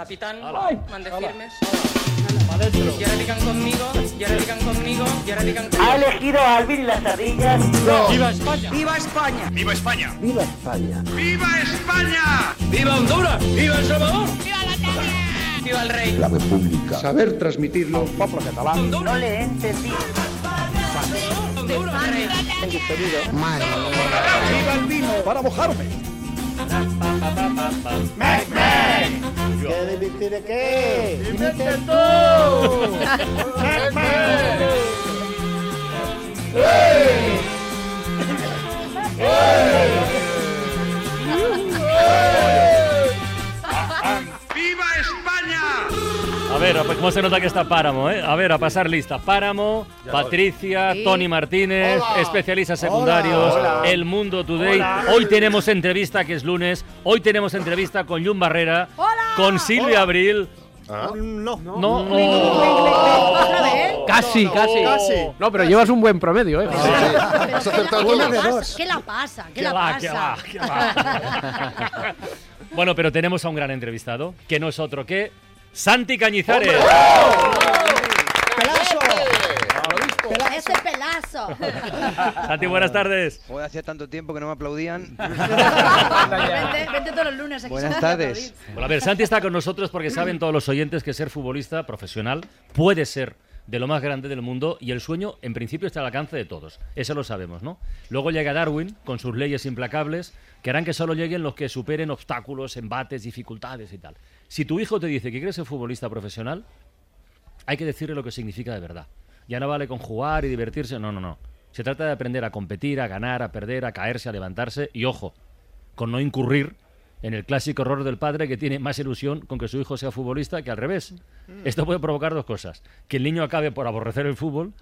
Capitán, mande firmes. Y ahora digan conmigo, y ahora digan conmigo, y ahora digan Ha conmigo. elegido a Alvin y las ardillas. ¡Viva España! ¡Viva España! ¡Viva España! ¡Viva España! ¡Viva España! ¡Viva Honduras! ¡Viva El Salvador! ¡Viva el rey! La República. saber transmitirlo Poble català. No le he entendido. ¡Viva el rey! ¡Viva el vino! ¡Para mojarme! ¿Qué debiste de qué? ¡Invente tú! ¡Viva ver, pues cómo se nota que está Páramo, ¿eh? A ver, a pasar lista. Páramo, Patricia, Tony Martínez, especialistas secundarios, El Mundo Today. Hoy tenemos entrevista, que es lunes. Hoy tenemos entrevista con Jun Barrera, con Silvia Abril. No. No, oh. Casi, casi. Casi. No, pero llevas un buen promedio, ¿eh? Has acertado ¿Qué, pasa? dos. ¿Qué la pasa? ¿Qué la pasa? Bueno, pero tenemos a un gran entrevistado, que no es otro que Santi Cañizares. Ese pelazo. Santi, buenas tardes. Joder, hacía tanto tiempo que no me aplaudían. vente, vente todos los lunes aquí. Buenas tardes. Bueno, a ver, Santi está con nosotros porque saben todos los oyentes que ser futbolista profesional puede ser de lo más grande del mundo y el sueño en principio está al alcance de todos. Eso lo sabemos, ¿no? Luego llega Darwin con sus leyes implacables que harán que solo lleguen los que superen obstáculos, embates, dificultades y tal. Si tu hijo te dice que quiere ser futbolista profesional, hay que decirle lo que significa de verdad. Ya no vale con jugar y divertirse, no, no, no. Se trata de aprender a competir, a ganar, a perder, a caerse, a levantarse y ojo, con no incurrir en el clásico error del padre que tiene más ilusión con que su hijo sea futbolista que al revés. Esto puede provocar dos cosas. Que el niño acabe por aborrecer el fútbol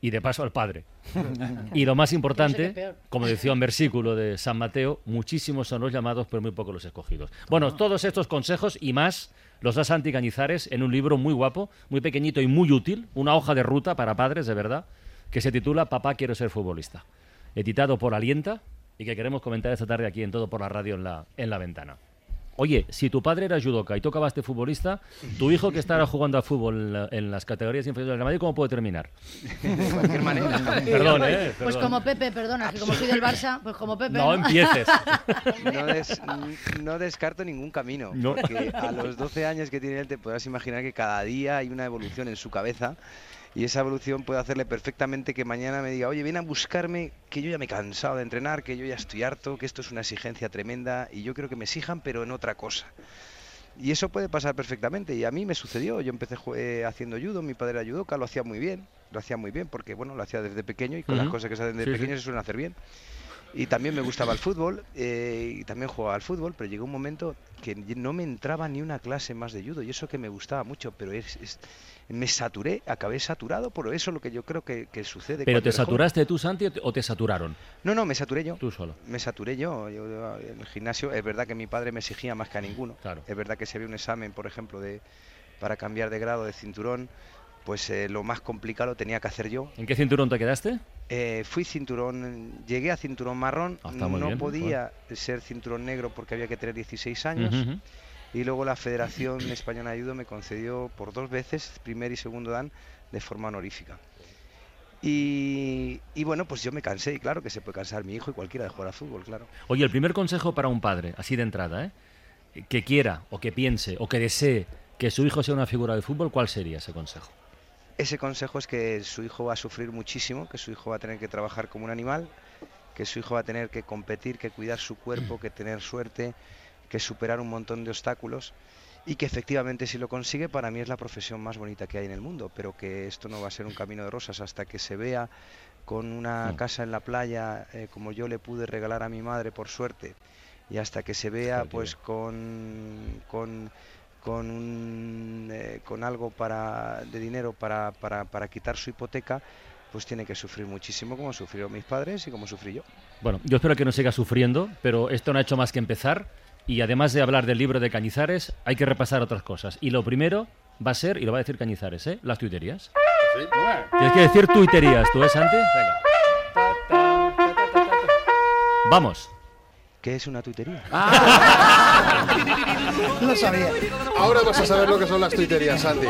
y de paso al padre. Y lo más importante, como decía un versículo de San Mateo, muchísimos son los llamados, pero muy pocos los escogidos. Bueno, todos estos consejos y más los da Santi Cañizares en un libro muy guapo, muy pequeñito y muy útil, una hoja de ruta para padres, de verdad, que se titula Papá quiero ser futbolista, editado por Alienta y que queremos comentar esta tarde aquí en Todo por la Radio en la, en la ventana. Oye, si tu padre era judoka y tú acabaste futbolista, tu hijo que estará jugando al fútbol en, la- en las categorías inferiores del Real Madrid, ¿cómo puede terminar? De cualquier manera. Perdón, ¿eh? Pues como Pepe, perdona, que como soy del Barça, pues como Pepe. No empieces. No, des- no descarto ningún camino. No. Porque a los 12 años que tiene él, te podrás imaginar que cada día hay una evolución en su cabeza. Y esa evolución puede hacerle perfectamente que mañana me diga, oye, ven a buscarme, que yo ya me he cansado de entrenar, que yo ya estoy harto, que esto es una exigencia tremenda y yo creo que me exijan, pero en otra cosa. Y eso puede pasar perfectamente. Y a mí me sucedió. Yo empecé eh, haciendo judo, mi padre era judoka, lo hacía muy bien. Lo hacía muy bien porque, bueno, lo hacía desde pequeño y con las cosas que se hacen de Sí, sí. pequeño se suelen hacer bien. Y también me gustaba el fútbol eh, y también jugaba al fútbol, pero llegó un momento que no me entraba ni una clase más de judo y eso que me gustaba mucho, pero es, es- me saturé, acabé saturado, por eso es lo que yo creo que, que sucede. ¿Pero te eres joven. saturaste tú, Santi, o te- saturaron? No, no, me saturé yo. Tú solo. Me saturé yo. Yo, yo, En el gimnasio es verdad que mi padre me exigía más que a ninguno. Claro. Es verdad que si había un examen, por ejemplo, de para cambiar de grado de cinturón, pues eh, lo más complicado lo tenía que hacer yo. ¿En qué cinturón te quedaste? Eh, fui cinturón, llegué a cinturón marrón, Ah, no bien, podía ser cinturón negro porque había que tener 16 años. Y luego la Federación Española de Judo me concedió por dos veces, primer y segundo dan, de forma honorífica. Y, y bueno, pues yo me cansé, y claro que se puede cansar mi hijo y cualquiera de jugar al fútbol, claro. Oye, el primer consejo para un padre, así de entrada, ¿eh? que quiera o que piense o que desee que su hijo sea una figura de fútbol, ¿cuál sería ese consejo? Ese consejo es que su hijo va a sufrir muchísimo, que su hijo va a tener que trabajar como un animal, que su hijo va a tener que competir, que cuidar su cuerpo, que tener suerte, que superar un montón de obstáculos y que efectivamente si lo consigue para mí es la profesión más bonita que hay en el mundo, pero que esto no va a ser un camino de rosas hasta que se vea con una No. casa en la playa eh, como yo le pude regalar a mi madre por suerte y hasta que se vea pues con con con, un, eh, con algo para, de dinero para, para, para quitar su hipoteca, pues tiene que sufrir muchísimo como sufrieron mis padres y como sufrí yo. Bueno, yo espero que no siga sufriendo, pero esto no ha hecho más que empezar. Y además de hablar del libro de Cañizares, hay que repasar otras cosas. Y lo primero va a ser, y lo va a decir Cañizares, ¿eh? las tuiterías. Tienes que decir tuiterías, ¿tú, eh, Santi? Venga. Vamos. ¿Qué es una tuitería? Lo sabía. Ahora vas a saber lo que son las tuiterías, Santi.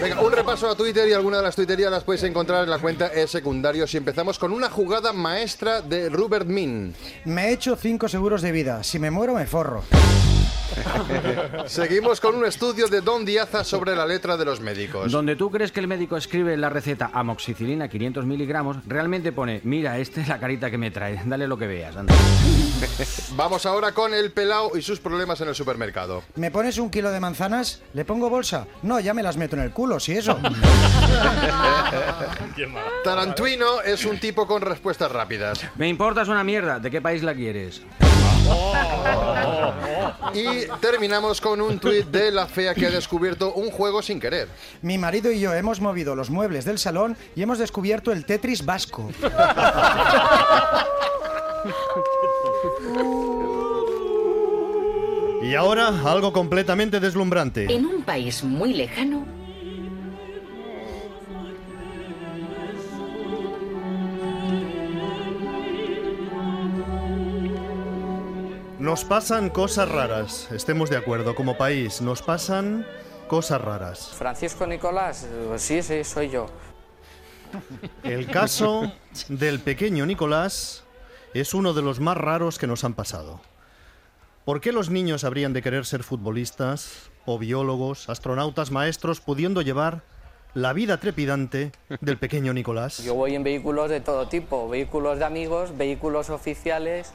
Venga, un repaso a Twitter y alguna de las tuiterías las puedes encontrar en la cuenta E secundarios. Y empezamos con una jugada maestra de Rupert Min. Me he hecho cinco seguros de vida. Si me muero, me forro. Seguimos con un estudio de Don Diaza sobre la letra de los médicos. Donde tú crees que el médico escribe la receta amoxicilina 500 miligramos, realmente pone, mira, esta es la carita que me trae, dale lo que veas. anda". Vamos ahora con el pelao y sus problemas en el supermercado. ¿Me pones un kilo de manzanas? ¿Le pongo bolsa? No, ya me las meto en el culo, si eso. Tarantuino es un tipo con respuestas rápidas. Me importas una mierda, ¿de qué país la quieres? Y terminamos con un tuit de la fea que ha descubierto un juego sin querer. Mi marido y yo hemos movido los muebles del salón y hemos descubierto el Tetris vasco. Y ahora algo completamente deslumbrante. En un país muy lejano, Nos pasan cosas raras, estemos de acuerdo, como país, nos pasan cosas raras. Francisco Nicolás, eh, sí, sí, soy yo. El caso del pequeño Nicolás es uno de los más raros que nos han pasado. ¿Por qué los niños habrían de querer ser futbolistas o biólogos, astronautas, maestros, pudiendo llevar la vida trepidante del pequeño Nicolás? Yo voy en vehículos de todo tipo, vehículos de amigos, vehículos oficiales,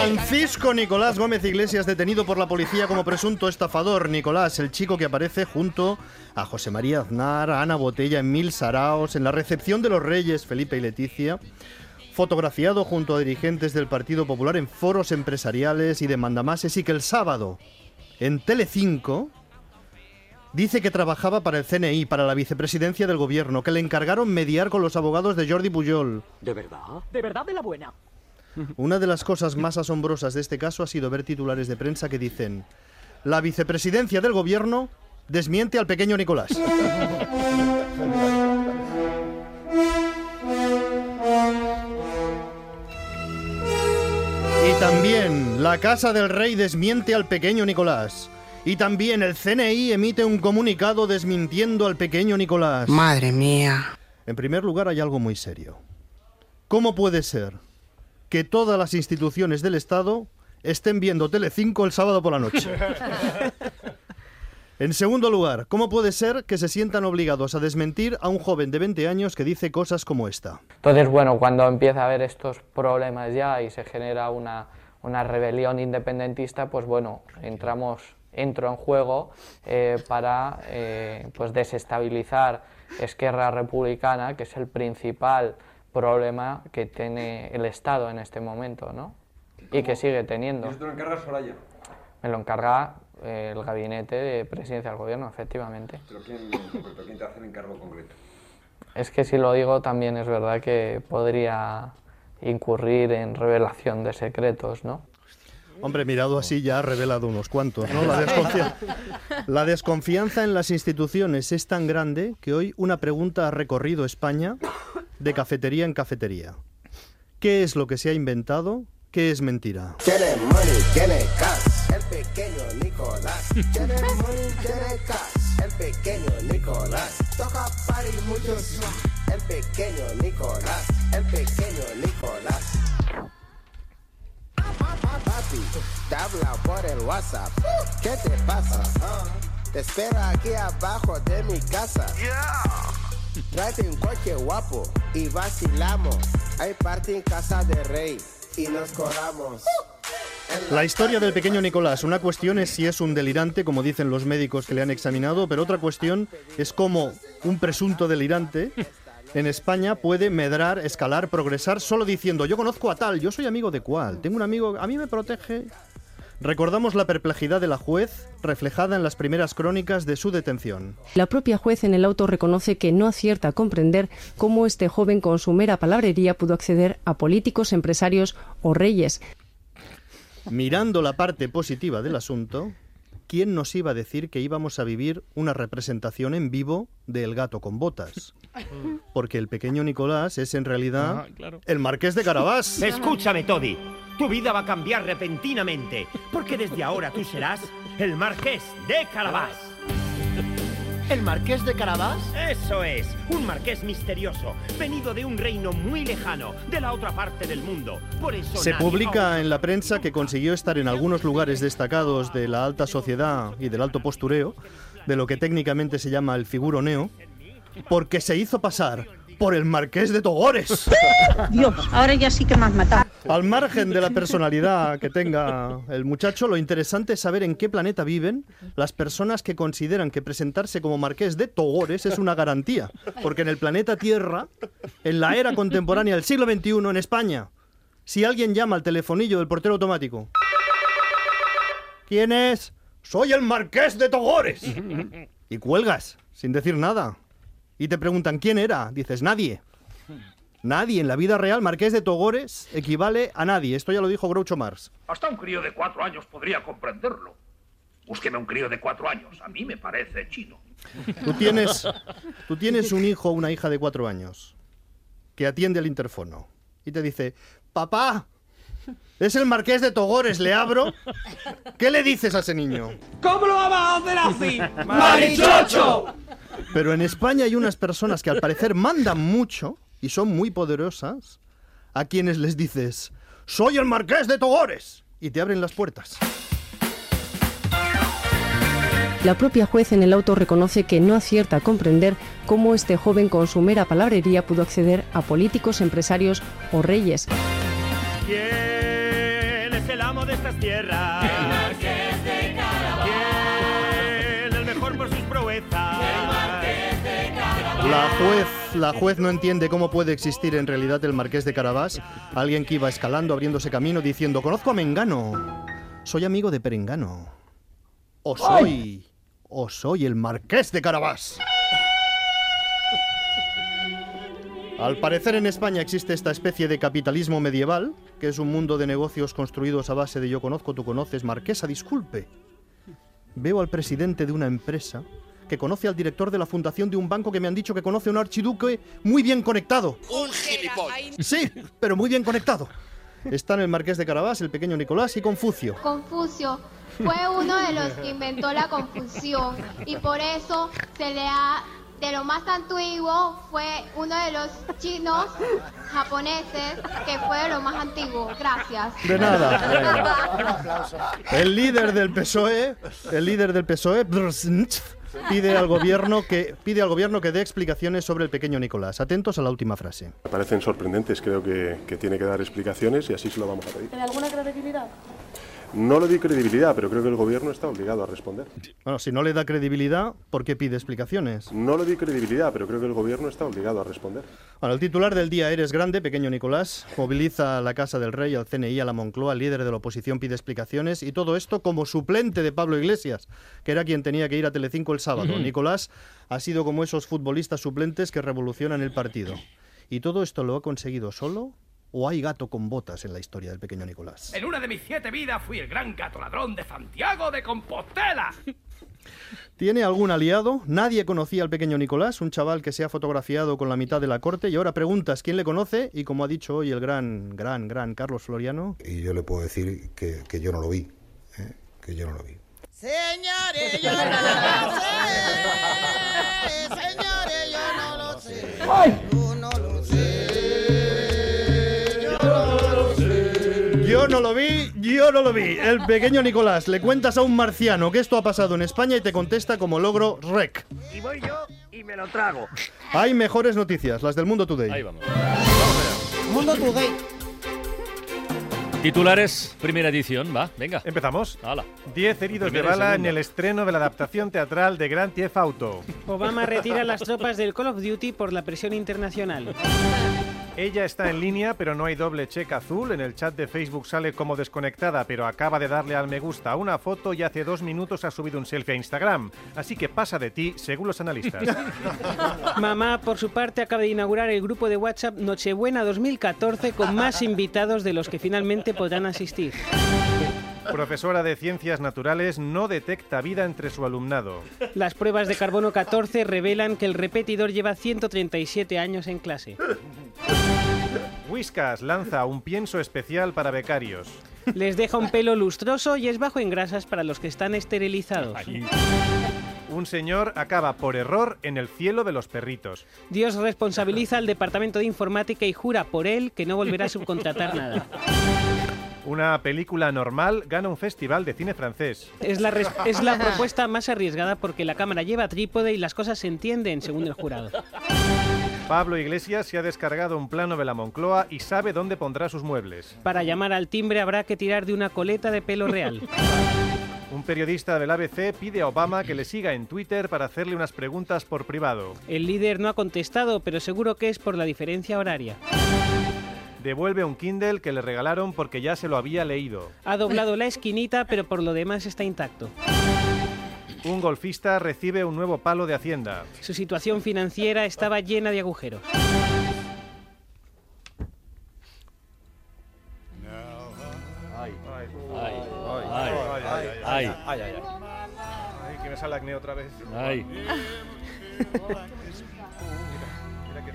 Francisco Nicolás Gómez Iglesias detenido por la policía como presunto estafador. Nicolás, el chico que aparece junto a José María Aznar, a Ana Botella en Mil Saraos, en la recepción de los reyes Felipe y Leticia, fotografiado junto a dirigentes del Partido Popular en foros empresariales y de mandamases y que el sábado en Telecinco dice que trabajaba para el CNI, para la vicepresidencia del gobierno, que le encargaron mediar con los abogados de Jordi Pujol. ¿de verdad? ¿De verdad de la buena? Una de las cosas más asombrosas de este caso ha sido ver titulares de prensa que dicen la vicepresidencia del gobierno desmiente al pequeño Nicolás. Y también la Casa del Rey desmiente al pequeño Nicolás. Y también el CNI emite un comunicado desmintiendo al pequeño Nicolás. Madre mía. En primer lugar, hay algo muy serio. ¿Cómo puede ser que todas las instituciones del Estado estén viendo Telecinco el sábado por la noche? En segundo lugar, ¿cómo puede ser que se sientan obligados a desmentir a un joven de 20 años que dice cosas como esta? Entonces, bueno, cuando empieza a haber estos problemas ya y se genera una, una rebelión independentista, pues bueno, entramos, entro en juego eh, para eh, pues desestabilizar Esquerra Republicana, que es el principal problema que tiene el Estado en este momento, ¿no? Y que sigue teniendo. lo encargas Soraya? Me lo encarga eh, el gabinete de presidencia del gobierno, efectivamente. ¿Pero quién, quién te hace el encargo concreto? Es que si lo digo también es verdad que podría incurrir en revelación de secretos, ¿no? Hombre, mirado así ya ha revelado unos cuantos, ¿no? La, la desconfianza en las instituciones es tan grande que hoy una pregunta ha recorrido España de cafetería en cafetería. ¿Qué es lo que se ha inventado? ¿Qué es mentira? Tiene money, tiene cash, el pequeño Nicolás. Tiene money, tiene cash, el pequeño Nicolás. Toca party mucho el pequeño Nicolás, el pequeño Nicolás. Papi, te habla por el WhatsApp. ¿Qué te pasa? Te espera aquí abajo de mi casa. Tráete un coche guapo y vacilamos. Hay party en casa de rey y nos. La historia del pequeño Nicolás. Una cuestión es si es un delirante, como dicen los médicos que le han examinado, pero otra cuestión es cómo un presunto delirante en España puede medrar, escalar, progresar solo diciendo yo conozco a tal, yo soy amigo de cual, tengo un amigo, a mí me protege. Recordamos la perplejidad de la juez reflejada en las primeras crónicas de su detención. La propia juez en el auto reconoce que no acierta a comprender cómo este joven con su mera palabrería pudo acceder a políticos, empresarios o reyes. Mirando la parte positiva del asunto, ¿quién nos iba a decir que íbamos a vivir una representación en vivo de El gato con botas? Porque el pequeño Nicolás es en realidad Ah, claro. el marqués de Carabás. Escúchame, Toddy. Tu vida va a cambiar repentinamente, porque desde ahora tú serás el marqués de Carabás. ¿El marqués de Carabás? Eso es, un marqués misterioso, venido de un reino muy lejano, de la otra parte del mundo. Por eso Se publica en la prensa que consiguió estar en algunos lugares destacados de la alta sociedad y del alto postureo, de lo que técnicamente se llama el figuroneo, porque se hizo pasar por el marqués de Togores. Dios, ahora ya sí que me has matado. Al margen de la personalidad que tenga el muchacho, lo interesante es saber en qué planeta viven las personas que consideran que presentarse como marqués de Togores es una garantía. Porque en el planeta Tierra, en la era contemporánea del siglo XXI, en España, si alguien llama al telefonillo del portero automático, ¿quién es? Soy el marqués de Togores. Y cuelgas, sin decir nada. Y te preguntan, ¿quién era? Dices, nadie. Nadie. En la vida real, Marqués de Togores equivale a nadie. Esto ya lo dijo Groucho Marx. Hasta un crío de cuatro años podría comprenderlo. Búsqueme un crío de cuatro años. A mí me parece chino. Tú tienes, tú tienes un hijo o una hija de cuatro años que atiende el interfono y te dice, papá, es el Marqués de Togores, ¿le abro? ¿Qué le dices a ese niño? ¿Cómo lo vamos a hacer así? ¡Marichocho! Pero en España hay unas personas que al parecer mandan mucho y son muy poderosas, a quienes les dices, soy el Marqués de Togores, y te abren las puertas. La propia juez en el auto reconoce que no acierta a comprender cómo este joven con su mera palabrería pudo acceder a políticos, empresarios o reyes. ¿Quién es el amo de estas tierras? La juez, la juez no entiende cómo puede existir en realidad el Marqués de Carabás, alguien que iba escalando, abriéndose camino, diciendo, conozco a Mengano, soy amigo de Perengano, o soy, o soy el Marqués de Carabás. Al parecer en España existe esta especie de capitalismo medieval, que es un mundo de negocios construidos a base de yo conozco, tú conoces, Marquesa, disculpe. Veo al presidente de una empresa que conoce al director de la fundación de un banco que me han dicho que conoce a un archiduque muy bien conectado. Un gilipollas. Sí, pero muy bien conectado. Están el Marqués de Carabás, el pequeño Nicolás y Confucio. Confucio fue uno de los que inventó la confusión y por eso se le ha de lo más antiguo fue uno de los chinos japoneses que fue de lo más antiguo. Gracias. De nada. El líder del PSOE, el líder del PSOE, pide al gobierno que pide al gobierno que dé explicaciones sobre el pequeño Nicolás. Atentos a la última frase. Me parecen sorprendentes, creo que, que tiene que dar explicaciones y así se lo vamos a pedir. ¿Tiene alguna credibilidad? No le doy credibilidad, pero creo que el gobierno está obligado a responder. Bueno, si no le da credibilidad, ¿por qué pide explicaciones? No le doy credibilidad, pero creo que el gobierno está obligado a responder. Bueno, el titular del día Eres grande, pequeño Nicolás, moviliza a la Casa del Rey, al CNI, a la Moncloa, el líder de la oposición pide explicaciones y todo esto como suplente de Pablo Iglesias, que era quien tenía que ir a Telecinco el sábado. Nicolás ha sido como esos futbolistas suplentes que revolucionan el partido. ¿Y todo esto lo ha conseguido solo? ¿O hay gato con botas en la historia del pequeño Nicolás? En una de mis siete vidas fui el gran gato ladrón de Santiago de Compostela. ¿Tiene algún aliado? Nadie conocía al pequeño Nicolás, un chaval que se ha fotografiado con la mitad de la corte y ahora preguntas quién le conoce y como ha dicho hoy el gran, gran, gran Carlos Floriano, Y yo le puedo decir que, que yo no lo vi, ¿eh? que yo no lo vi. Señores, yo no lo sé. Señores, yo no lo sé. Yo no lo vi, yo no lo vi. El pequeño Nicolás, le cuentas a un marciano que esto ha pasado en España y te contesta como logro rec. Y voy yo y me lo trago. Hay mejores noticias, las del Mundo Today. Ahí vamos. Mundo Today. Titulares, primera edición, va, venga. Empezamos. Hala. 10 heridos de Primera bala en el estreno de la adaptación teatral de Grand Theft Auto. Obama retira las tropas del Call of Duty por la presión internacional. Ella está en línea, pero no hay doble check azul. En el chat de Facebook sale como desconectada, pero acaba de darle al me gusta a una foto y hace dos minutos ha subido un selfie a Instagram. Así que pasa de ti, según los analistas. Mamá, por su parte, acaba de inaugurar el grupo de WhatsApp Nochebuena 2014 con más invitados de los que finalmente podrán asistir. Profesora de Ciencias Naturales no detecta vida entre su alumnado. Las pruebas de carbono 14 revelan que el repetidor lleva 137 años en clase. Whiskas lanza un pienso especial para becarios. Les deja un pelo lustroso y es bajo en grasas para los que están esterilizados. Un señor acaba por error en el cielo de los perritos. Dios responsabiliza al Departamento de Informática y jura por él que no volverá a subcontratar nada. Una película normal gana un festival de cine francés. Es la, es la propuesta más arriesgada porque la cámara lleva trípode y las cosas se entienden según el jurado. Pablo Iglesias se ha descargado un plano de la Moncloa y sabe dónde pondrá sus muebles. Para llamar al timbre habrá que tirar de una coleta de pelo real. Un periodista del ABC pide a Obama que le siga en Twitter para hacerle unas preguntas por privado. El líder no ha contestado, pero seguro que es por la diferencia horaria. Devuelve un Kindle que le regalaron porque ya se lo había leído. Ha doblado la esquinita, pero por lo demás está intacto. Un golfista recibe un nuevo palo de Hacienda. Su situación financiera estaba llena de agujeros. Ay, ay, Ay, ay, ay, ay, ay. Ay, que me sale acné otra vez. Ay. Mira, mira que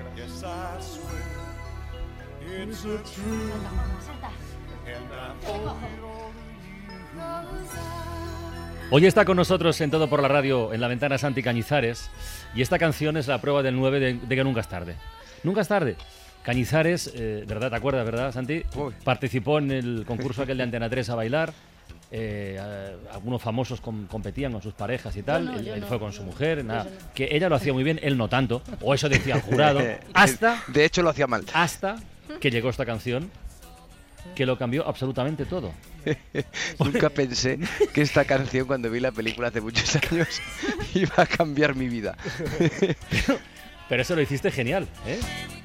Hoy está con nosotros en Todo por la Radio, en la ventana Santi Cañizares, y esta canción es la prueba del 9 de, de que nunca es tarde. Nunca es tarde. Cañizares, eh, ¿verdad? ¿Te acuerdas, verdad, Santi? Participó en el concurso aquel de Antena 3 a bailar. eh, a- algunos famosos com- competían con sus parejas y tal. No, él yo él no. fue con su mujer, nada. Que ella lo hacía muy bien, él no tanto. O eso decía el jurado. hasta. De hecho, lo hacía mal. Hasta que llegó esta canción que lo cambió absolutamente todo. Nunca pensé que esta canción, cuando vi la película hace muchos años, iba a cambiar mi vida. Pero eso lo hiciste genial, ¿eh?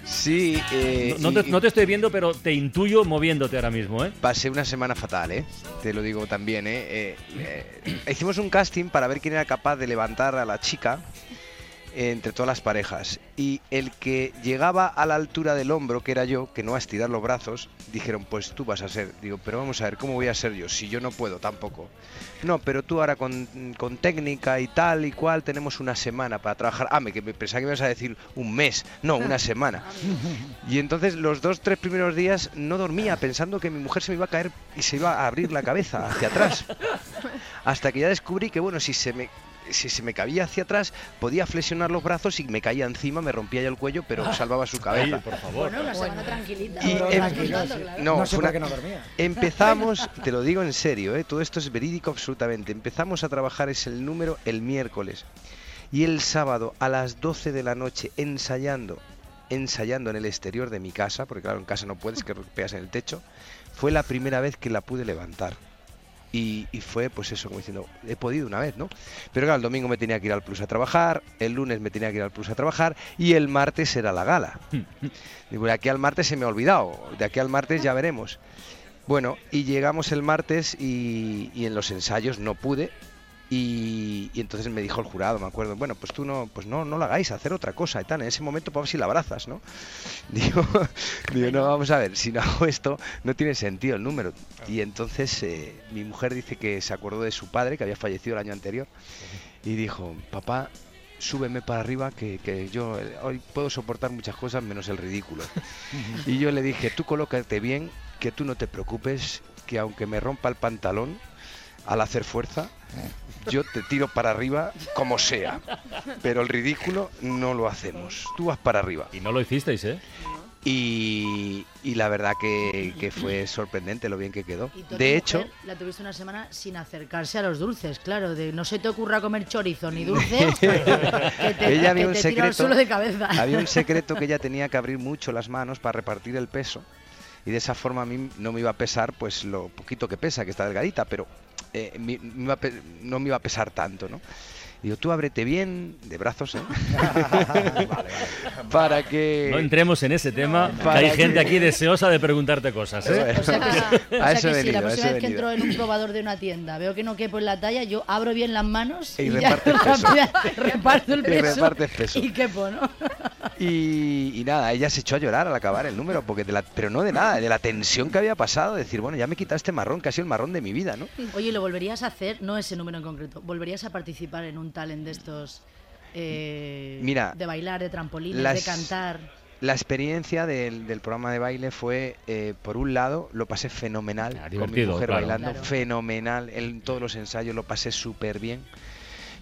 Sí, eh, No, te, no te estoy viendo, pero te intuyo moviéndote ahora mismo, ¿eh? Pasé una semana fatal, ¿eh? Te lo digo también, ¿eh? Eh, eh, hicimos un casting para ver quién era capaz de levantar a la chica entre todas las parejas. Y el que llegaba a la altura del hombro, que era yo, que no a estirar los brazos, dijeron, pues tú vas a ser. Digo, pero vamos a ver, ¿cómo voy a ser yo? Si yo no puedo tampoco. No, pero tú ahora con, con técnica y tal y cual tenemos una semana para trabajar. Ah, me, que me pensaba que me ibas a decir un mes. No, una semana. Y entonces los dos, tres primeros días no dormía pensando que mi mujer se me iba a caer y se iba a abrir la cabeza hacia atrás. Hasta que ya descubrí que, bueno, si se me, si se me cabía hacia atrás, podía flexionar los brazos y me caía encima, me rompía ya el cuello, pero salvaba su cabeza. por favor. Bueno, una semana tranquilita. Y em- vas contando, claro. no, No sé fue por una- qué no dormía. Empezamos, te lo digo en serio, ¿eh? todo esto es verídico absolutamente. Empezamos a trabajar es el número el miércoles y el sábado a las 12 de la noche ensayando, ensayando en el exterior de mi casa, porque claro, en casa no puedes que pegas en el techo, fue la primera vez que la pude levantar. Y, y fue pues eso, como diciendo, he podido una vez, ¿no? Pero claro, el domingo me tenía que ir al Plus a trabajar, el lunes me tenía que ir al Plus a trabajar y el martes era la gala. Digo, de aquí al martes se me ha olvidado, de aquí al martes ya veremos. Bueno, y llegamos el martes y, y en los ensayos no pude. Y, entonces me dijo el jurado, me acuerdo, bueno, pues tú no, pues no, no lo hagáis, hacer otra cosa y tal. En ese momento, pues a ver si la abrazas, ¿no? Digo, digo, no, vamos a ver, si no hago esto, no tiene sentido el número. Y entonces eh, mi mujer dice que se acordó de su padre, que había fallecido el año anterior, y dijo, papá, súbeme para arriba, que, que yo eh, hoy puedo soportar muchas cosas menos el ridículo. Y yo le dije, tú colócate bien, que tú no te preocupes, que aunque me rompa el pantalón al hacer fuerza, yo te tiro para arriba como sea. Pero el ridículo no lo hacemos. Tú vas para arriba. Y no lo hicisteis, ¿eh? Y, y la verdad que, que fue sorprendente lo bien que quedó. Y De hecho, mujer La tuviste una semana sin acercarse a los dulces, claro. De no se te ocurra comer chorizo ni dulces. que te, ella había que un te tira al secreto. suelo de cabeza. Había un secreto que ella tenía que abrir mucho las manos para repartir el peso. y de esa forma a mí no me iba a pesar pues lo poquito que pesa, que está delgadita, pero eh, no me iba a pesar tanto, ¿no? Digo, tú ábrete bien, de brazos, ¿eh? Para que... No entremos en ese tema, que hay que- gente aquí deseosa de preguntarte cosas. ¿eh? O sea que, O sea que si la próxima vez que entro en un probador de una tienda veo que no quepo en la talla, yo abro bien las manos Y y, ya repartes peso. reparto el Y peso. repartes peso. Y quepo, ¿no? Y, y nada, ella se echó a llorar al acabar el número, porque de la, pero no de nada, de la tensión que había pasado, de decir, bueno, ya me quita este marrón, sido el marrón de mi vida, ¿no? Oye, ¿lo volverías a hacer? No ese número en concreto. ¿Volverías a participar en un talent de estos eh, Mira, de bailar, de trampolines, las- de cantar? La experiencia del, del programa de baile fue, eh, por un lado, lo pasé fenomenal con mi mujer claro. bailando, Claro. fenomenal, en todos los ensayos lo pasé súper bien.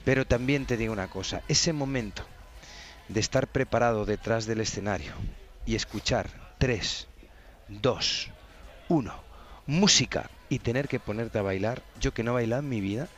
Pero también te digo una cosa, ese momento de estar preparado detrás del escenario y escuchar 3, 2, 1, música y tener que ponerte a bailar, yo que no he bailado en mi vida,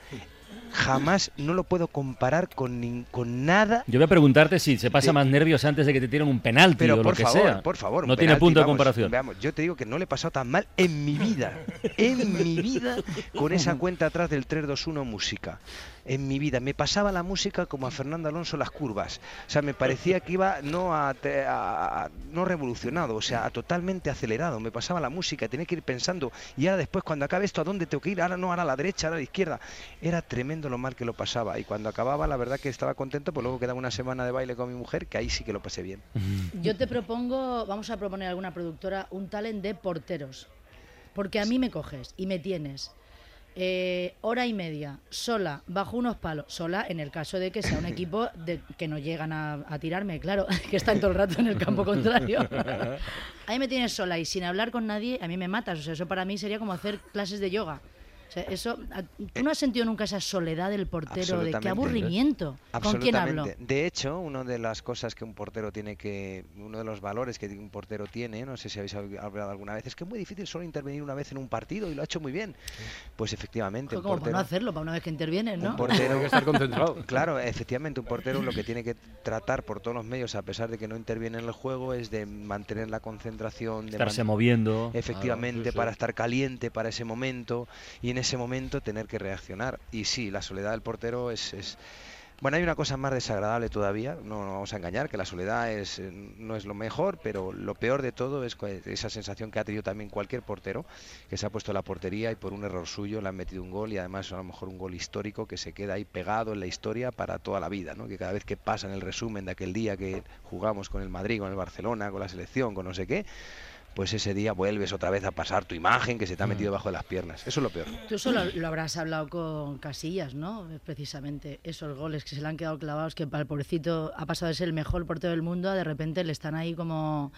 jamás no lo puedo comparar con, con nada Yo voy a preguntarte si se pasa De- más nervios antes de que te tiren un penalti pero o lo que favor, sea. por favor, No tiene punto de comparación. Veamos, yo te digo que no le he pasado tan mal en mi vida, en mi vida, con esa cuenta atrás del 3-2-1 música. En mi vida me pasaba la música como a Fernando Alonso las curvas. O sea, me parecía que iba no a, a- no revolucionado, o sea, a totalmente acelerado. Me pasaba la música, tenía que ir pensando y ahora después cuando acabe esto, ¿a dónde tengo que ir? Ahora no, ahora a la derecha, ahora a la izquierda. Era tremendo lo mal que lo pasaba y cuando acababa la verdad que estaba contento, pues luego quedaba una semana de baile con mi mujer, que ahí sí que lo pasé bien. Yo te propongo, vamos a proponer a alguna productora, un talent de porteros. Porque a mí me coges y me tienes eh, hora y media sola, bajo unos palos, sola en el caso de que sea un equipo de, que no llegan a, a tirarme, claro, que están todo el rato en el campo contrario. Ahí me tienes sola y sin hablar con nadie, a mí me matas. O sea, eso para mí sería como hacer clases de yoga. O sea, eso, ¿Tú no has sentido nunca esa soledad del portero? De qué aburrimiento. ¿Con quién hablo? Absolutamente. De hecho, una de las cosas que un portero tiene que, uno de los valores que un portero tiene, no sé si habéis hab- hablado alguna vez, es que es muy difícil solo intervenir una vez en un partido y lo ha hecho muy bien. Pues efectivamente, un Como para portero, no hacerlo, para una vez que intervienes, ¿no? un portero Tiene que estar concentrado. Claro, efectivamente, un portero lo que tiene que tratar por todos los medios, a pesar de que no interviene en el juego, es de mantener la concentración, de Estarse moviendo. Efectivamente, Claro, sí, sí. para estar caliente para ese momento y en ese momento tener que reaccionar. Y sí, la soledad del portero es, es- Bueno, hay una cosa más desagradable todavía, no nos vamos a engañar, que la soledad es, eh, no es lo mejor, pero lo peor de todo es esa sensación que ha tenido también cualquier portero, que se ha puesto la portería y por un error suyo le han metido un gol y además a lo mejor un gol histórico que se queda ahí pegado en la historia para toda la vida, ¿no? que cada vez que pasa en el resumen de aquel día que jugamos con el Madrid, con el Barcelona, con la selección, con no sé qué, pues ese día vuelves otra vez a pasar tu imagen que se te ha metido debajo de las piernas. Eso es lo peor. Tú solo lo habrás hablado con Casillas, ¿no? Precisamente esos goles que se le han quedado clavados, que para el pobrecito ha pasado de ser el mejor portero del mundo a de repente le están ahí como,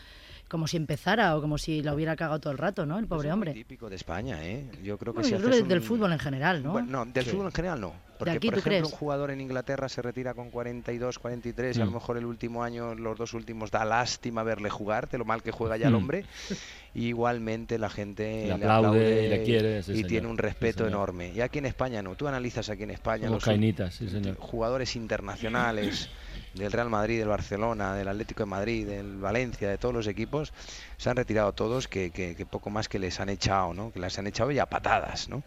como si empezara o como si lo hubiera cagado todo el rato, ¿no? El pobre es hombre. típico de España, ¿eh? Yo creo que Bueno, si yo creo haces que del un- fútbol en general, ¿no? Bueno, no, del Sí. fútbol en general no. Porque, aquí, por ejemplo, crees? un jugador en Inglaterra se retira con 42, 43 y a lo Mm. mejor el último año, los dos últimos, da lástima verle jugar, de lo mal que juega ya el Mm. hombre. Y igualmente la gente Le aplaude y le quiere, sí, y señor. tiene un respeto enorme. Y aquí en España no. Tú analizas aquí en España Como los cainitas, sí, señor. jugadores internacionales del Real Madrid, del Barcelona, del Atlético de Madrid, del Valencia, de todos los equipos, se han retirado todos que, que- que poco más que les han echado, ¿no? Que les han echado ya patadas, ¿no?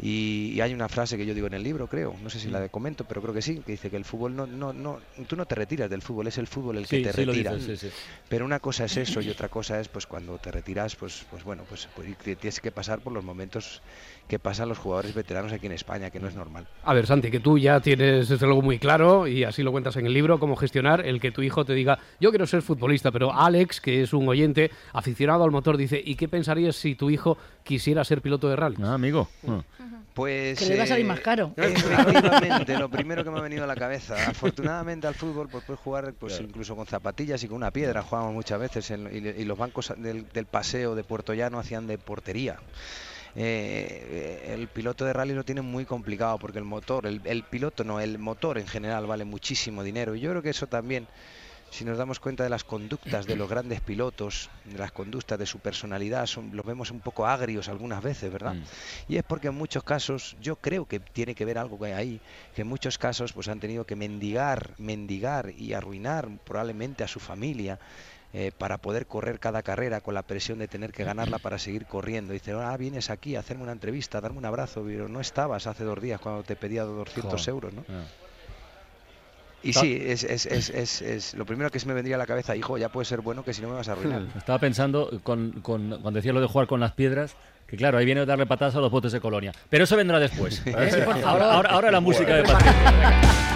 Y, y hay una frase que yo digo en el libro, creo, no sé si la comento, pero creo que sí, que dice que el fútbol no, no, no, tú no te retiras del fútbol, es el fútbol el que te sí retira. dices, sí, sí. Pero una cosa es eso y otra cosa es pues cuando te retiras, pues, pues bueno, pues, pues, tienes que pasar por los momentos que pasan los jugadores veteranos aquí en España, que no es normal. A ver, Santi, que tú ya tienes desde luego muy claro, y así lo cuentas en el libro, cómo gestionar el que tu hijo te diga, yo quiero ser futbolista, pero Alex, que es un oyente aficionado al motor, dice, ¿y qué pensarías si tu hijo quisiera ser piloto de rally? Ah, amigo. Pues Que le va a salir eh, más caro. Efectivamente, lo primero que me ha venido a la cabeza. Afortunadamente al fútbol pues puedes jugar pues incluso con zapatillas y con una piedra. Jugamos muchas veces en- y, y los bancos del, del paseo de Puerto Llano hacían de portería. Eh, el piloto de rally lo tiene muy complicado porque el motor, el, el piloto no, el motor en general vale muchísimo dinero. Y yo creo que eso también si nos damos cuenta de las conductas de los grandes pilotos, de las conductas de su personalidad, son, los vemos un poco agrios algunas veces, ¿verdad? Y es porque en muchos casos, yo creo que tiene que ver algo que hay ahí, que en muchos casos pues han tenido que mendigar, mendigar y arruinar probablemente a su familia. Eh, para poder correr cada carrera con la presión de tener que ganarla para seguir corriendo. Dice, ah, vienes aquí a hacerme una entrevista, a darme un abrazo, pero no estabas hace dos días cuando te pedía 200 Jo. euros, ¿no? Y sí, es, es, es, es, lo primero que se me vendría a la cabeza, hijo, ya puede ser bueno que si no me vas a arruinar. Estaba pensando con, con- cuando decía lo de jugar con las piedras, que claro, ahí viene a darle patadas a los botes de colonia. Pero eso vendrá después. ¿eh? Ahora, ahora- ahora la música de Patricia.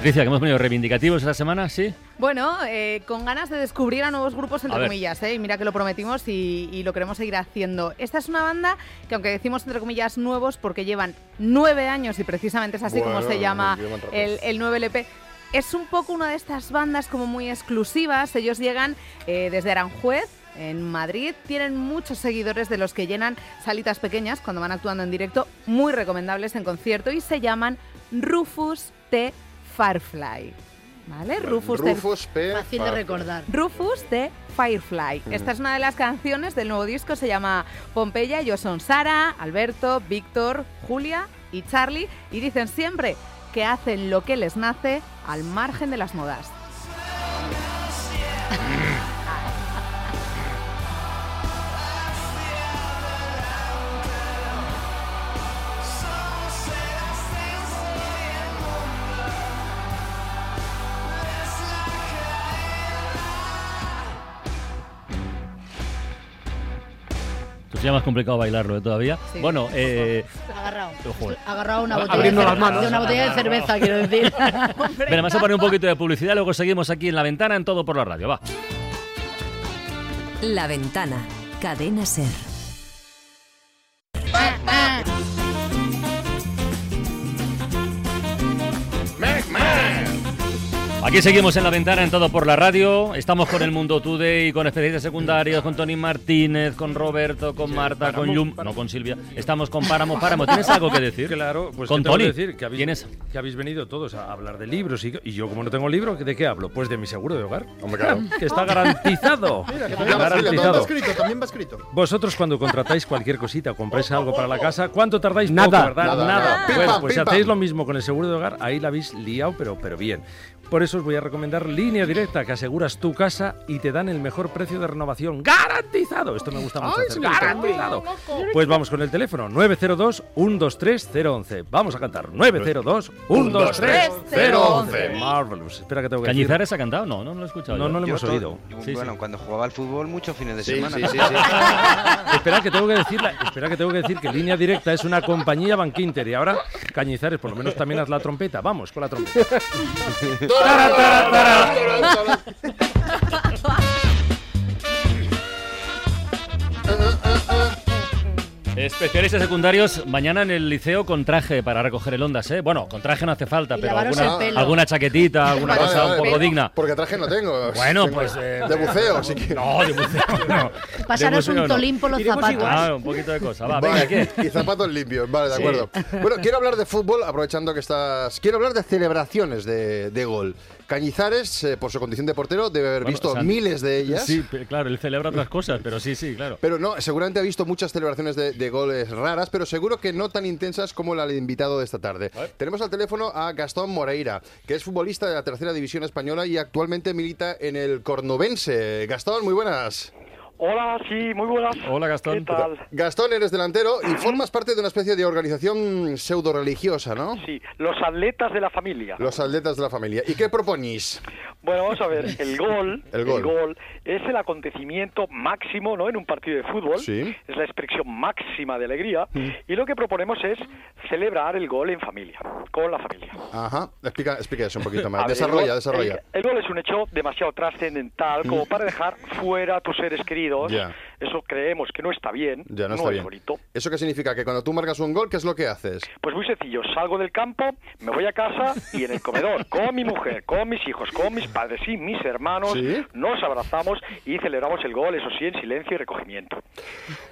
Patricia, que hemos venido reivindicativos esta semana, ¿sí? Bueno, eh, con ganas de descubrir a nuevos grupos, entre comillas, ¿eh? y mira que lo prometimos y, y lo queremos seguir haciendo. Esta es una banda que, aunque decimos entre comillas nuevos, porque llevan nueve años y precisamente es así como se llama el, el 9 LP. Es un poco una de estas bandas como muy exclusivas. Ellos llegan eh, desde Aranjuez, en Madrid. Tienen muchos seguidores de los que llenan salitas pequeñas cuando van actuando en directo, muy recomendables en concierto y se llaman Rufus T. Firefly. ¿Vale? Rufus. Rufus P. Fácil de recordar. Rufus de Firefly. Ujú. Esta es una de las canciones del nuevo disco, se llama Pompeya. Ellos son Sara, Alberto, Víctor, Julia y Charlie y dicen siempre que hacen lo que les nace al margen de las modas. Tú se más complicado bailarlo ¿eh, todavía. Sí. Bueno, eh, Agarrado. Agarrado una botella, Abriendo de, las cer- manos. de una botella de cerveza, quiero decir. Venga, vamos a poner un poquito de publicidad, luego seguimos aquí en la ventana en todo por la radio. Va. La ventana. Cadena Ser. Aquí seguimos en la ventana en todo por la radio. Estamos con el Mundo Today, con especialistas secundarios, con Tony Martínez, con Roberto, con Marta, con Páramo, Yum, no con Silvia. Estamos con Páramo. Páramo, ¿tienes algo que decir? Claro, pues con ¿qué tengo Tony. que decir que habéis, ¿Tienes? que habéis venido todos a hablar de libros y, y yo como no tengo libro, ¿de qué hablo? Pues de mi seguro de hogar. Hombre, claro. Que está garantizado. Mira, que también va escrito, también va escrito, también va escrito. Vosotros cuando contratáis cualquier cosita compráis algo para la casa, ¿cuánto tardáis? Nada. Poco, ¿verdad? Nada. Nada. Pim, Bueno, pues pim, hacéis lo mismo con el seguro de hogar, ahí la habéis liado, pero, pero bien. Por eso os voy a recomendar Línea Directa, que aseguras tu casa y te dan el mejor precio de renovación. ¡Garantizado! Esto me gusta mucho Ay, hacer. ¡Garantizado! Pues vamos con el teléfono 902-123-011. Vamos a cantar 902-123-011. Marvelous. Espera que tengo que decir- ¿Cañizares ha cantado? No, no lo he escuchado. No, yo. no lo Yo hemos todo- oído. yo, bueno, cuando jugaba al fútbol, muchos fines de Sí, semana. sí, sí, sí. espera que tengo que decir, espera que tengo que decir que Línea Directa es una compañía Bankinter y ahora Cañizares, por lo menos también haz la trompeta. Vamos con la trompeta. Tara, tara, tara. Especialistas secundarios mañana en el liceo con traje para recoger el Ondas, ¿eh? Bueno, con traje no hace falta, pero alguna, alguna chaquetita, alguna Vale, cosa vale. un poco digna. Porque traje no tengo. Bueno, Tengo pues, eh, de buceo, así que. No, de buceo no. Pasaros un no. tolín por los Iremos zapatos. Ah, un poquito de cosa. Va, Vale, venga, ¿qué? Y zapatos limpios, vale, de Sí. acuerdo. Bueno, quiero hablar de fútbol, aprovechando que estás. Quiero hablar de celebraciones de, de gol. Cañizares, eh, por su condición de portero, debe haber Bueno, visto o sea, miles de ellas. Sí, claro, él celebra otras cosas, pero sí, sí, claro. Pero no, seguramente ha visto muchas celebraciones de, de goles raras, pero seguro que no tan intensas como la del invitado de esta tarde. Tenemos al teléfono a Gastón Moreira, que es futbolista de la tercera división española y actualmente milita en el Cornovense. Gastón, muy buenas. Hola, sí, muy buenas. Hola, Gastón. ¿Qué tal? Gastón, eres delantero y formas parte de una especie de organización pseudo religiosa, ¿no? Sí, los atletas de la familia. Los atletas de la familia. ¿Y qué proponís? Bueno, vamos a ver, el gol, El gol. es el acontecimiento máximo, ¿no? En un partido de fútbol. Sí. Es la expresión máxima de alegría y lo que proponemos es celebrar el gol en familia, con la familia. Ajá, explica, explica eso un poquito A más. ver, el desarrolla, gol- desarrolla. El, el gol es un hecho demasiado trascendental como para dejar fuera a tus seres queridos Ya. Eso creemos que no está bien, Ya no, no, está es bien. bonito. ¿Eso qué significa? Que cuando tú marcas un gol, ¿qué es lo que haces? Pues muy sencillo, salgo del campo, me voy a casa y en el comedor, con mi mujer, con mis hijos, con mis padres y mis hermanos, ¿Sí? nos abrazamos y celebramos el gol, eso sí, en silencio y recogimiento.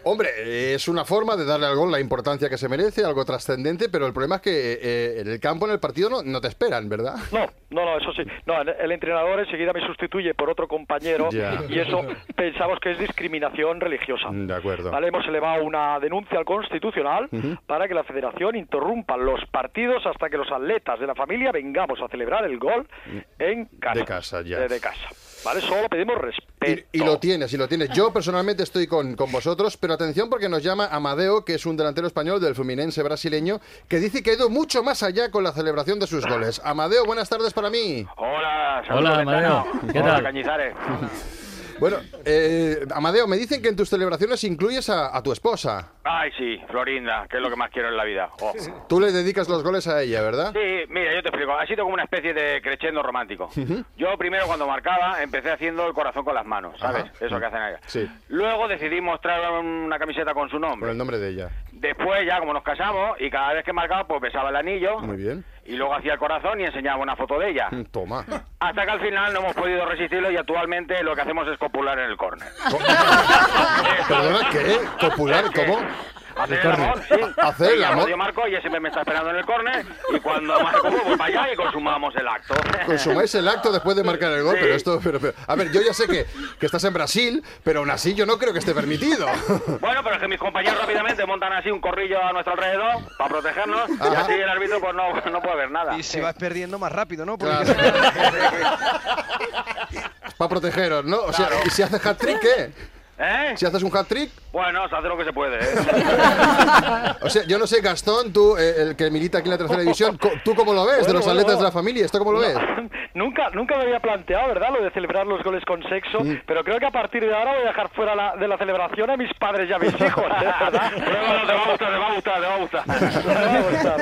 Hombre, es una forma de darle al gol la importancia que se merece, algo trascendente, pero el problema es que eh, en el campo, en el partido, no, no te esperan, ¿verdad? No, no, no, eso sí. No, el- el entrenador enseguida me sustituye por otro compañero Ya. y eso pensamos que es discriminación religiosa. De acuerdo. Vale, hemos elevado una denuncia al Constitucional Ujú. para que la Federación interrumpa los partidos hasta que los atletas de la familia vengamos a celebrar el gol en casa. De casa, ya. Eh, de casa. ¿Vale? Solo pedimos respeto. Y lo tienes, y lo tienes. Yo personalmente estoy con, con vosotros, pero atención porque nos llama Amadeo, que es un delantero español del Fluminense brasileño, que dice que ha ido mucho más allá con la celebración de sus goles. Amadeo, buenas tardes para mí. Hola, Hola, Amadeo. ¿Qué Hola, tal? Cañizares. Bueno, eh, Amadeo, me dicen que en tus celebraciones incluyes a, a tu esposa. Ay, sí, Florinda, que es lo que más quiero en la vida. Oh. Tú le dedicas los goles a ella, ¿verdad? Sí, mira, yo te explico. Ha sido como una especie de crescendo romántico. Yo primero cuando marcaba empecé haciendo el corazón con las manos, ¿sabes? Ajá. Eso que hacen allá. Sí, Luego decidí mostrar una camiseta con su nombre. el nombre de ella. Después ya como nos casamos y cada vez que marcaba pues besaba el anillo Muy bien. Y luego hacía el corazón y enseñaba una foto de ella. Mm, Toma. Hasta que al final no hemos podido resistirlo y actualmente lo que hacemos es copular en el córner. Perdona, ¿qué? ¿Copular? ¿Cómo? Hacer el amor, sí. Hacer el Y amor. Yo marco y ella siempre me está esperando en el córner y cuando marco pues voy para allá y consumamos el acto. Consumáis el acto después de marcar el gol, Sí. pero esto... Pero, pero- a ver, yo ya sé que, que estás en Brasil, pero aún así yo no creo que esté permitido. Bueno, pero es que mis compañeros rápidamente montan así un corrillo a nuestro alrededor para protegernos y Ajá. así el árbitro pues no, no puede ver nada. Y si vas perdiendo más rápido, ¿no? Porque Para protegeros, ¿no? O sea, ¿y si haces hat-trick, qué? ¿Eh? Si haces un hat-trick, Bueno, se hace lo que se puede, ¿eh? o sea, yo no sé, Gastón, tú, eh, el que milita aquí en la tercera división, ¿tú cómo lo ves? De Bueno, los bueno, atletas de bueno. la familia, ¿esto cómo lo ves? Nunca, nunca me había planteado, ¿verdad? Lo de celebrar los goles con sexo, pero creo que a partir de ahora voy a dejar fuera la- de la celebración a mis padres y a mis hijos, ¿eh? ¿verdad? Pruébalo, te va a gustar, te va a gustar, te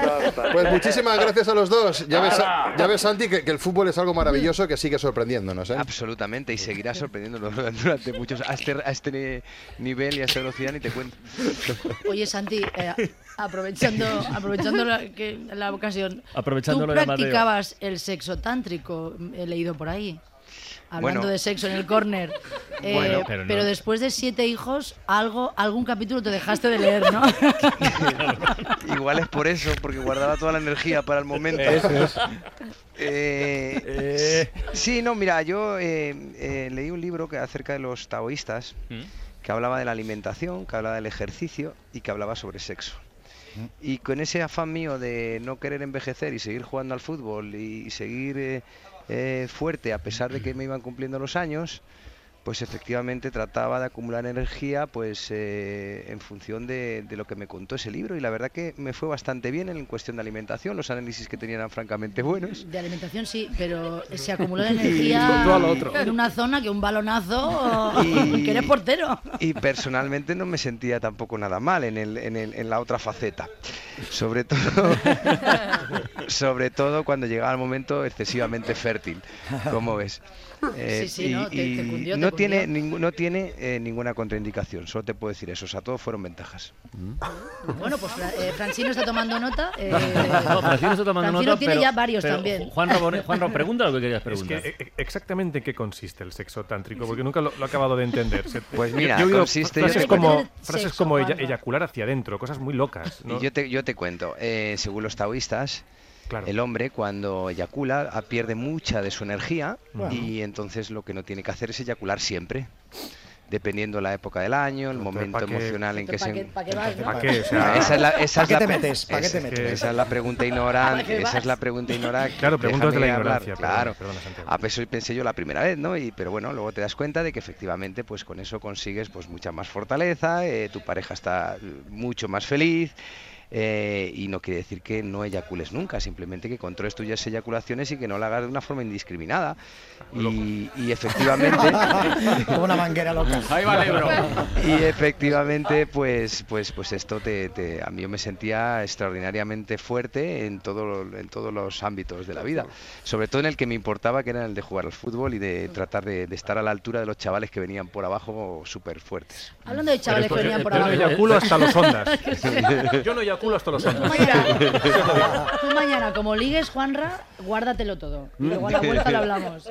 va a gustar. Pues muchísimas gracias a los dos. Ya ves, ya ves Santi, que, que el fútbol es algo maravilloso que sigue sorprendiéndonos, ¿eh? Absolutamente, y seguirá sorprendiéndonos durante muchos a este, a este nivel y a esta velocidad ni te cuento. Oye, Santi, eh, aprovechando, aprovechando la, que- la ocasión, Aprovechando ¿tú practicabas el sexo tántrico? He leído por ahí. Hablando Bueno. de sexo en el córner. Eh, Bueno, pero pero no. después de siete hijos, algo, algún capítulo te dejaste de leer, ¿no? Igual es por eso, porque guardaba toda la energía para el momento. Eso es. Eh, Sí, no, mira, yo eh, eh, leí un libro que acerca de los taoístas que hablaba de la alimentación, que hablaba del ejercicio y que hablaba sobre sexo. Y con ese afán mío de no querer envejecer y seguir jugando al fútbol y, y seguir eh, eh, fuerte a pesar de que me iban cumpliendo los años, pues efectivamente trataba de acumular energía pues eh, en función de, de lo que me contó ese libro y la verdad que me fue bastante bien en cuestión de alimentación, los análisis que tenían eran francamente buenos. De alimentación sí, pero se acumuló energía en una zona que un balonazo Y- que eres portero. Y personalmente no me sentía tampoco nada mal en, el, en, el- en la otra faceta. Sobre todo, sobre todo cuando llegaba el momento excesivamente fértil, como ves. Eh, Sí, sí, no, te- te cundió, te no tiene, no eh, ninguna contraindicación, solo te puedo decir eso, o sea, todo fueron ventajas. Bueno, pues eh, Francino está tomando nota. eh, No, Francino está tomando Francino nota, tiene pero- ya varios pero también. Juan Ramón, Juan Ramón, pregunta lo que querías Es preguntar. que, e- exactamente en qué consiste el sexo tántrico, porque nunca lo, lo he acabado de entender. Pues yo- mira, yo oído consiste- yo frases te como, frases Sexo, como ella- eyacular hacia adentro, cosas muy locas. ¿no? Y yo te, yo te cuento, eh, según los taoístas, el hombre cuando eyacula ah, pierde mucha de su energía Bueno. y entonces lo que no tiene que hacer es eyacular siempre. Dependiendo la época del año, el momento emocional en que ¿Para se... qué, pa' qué te metes? ¿Pa' qué te esa- metes? Esa es la pregunta ¿Para ignorante. Esa es la pregunta ignorante. Claro, preguntas de la ignorancia, Claro. perdona. A eso pensé yo la primera vez, ¿no? Y, pero bueno, luego te das cuenta de que efectivamente, pues con eso consigues pues mucha más fortaleza, eh, tu pareja está mucho más feliz. Eh, y no quiere decir que no eyacules nunca, simplemente que controles tuyas eyaculaciones y que no lo hagas de una forma indiscriminada. Y, y efectivamente. Como una manguera loca. Ahí va el Ebro. Y efectivamente, pues, pues, pues esto te, te- a mí yo me sentía extraordinariamente fuerte en, todo, en todos los ámbitos de la vida. Sobre todo en el que me importaba, que era el de jugar al fútbol y de tratar de, de estar a la altura de los chavales que venían por abajo súper fuertes. Hablando de chavales que venían por yo no abajo. eyaculo hasta los ondas. Yo no hasta los ondas. Tú mañana, como ligues, Juanra, guárdatelo todo. Luego a la vuelta lo hablamos.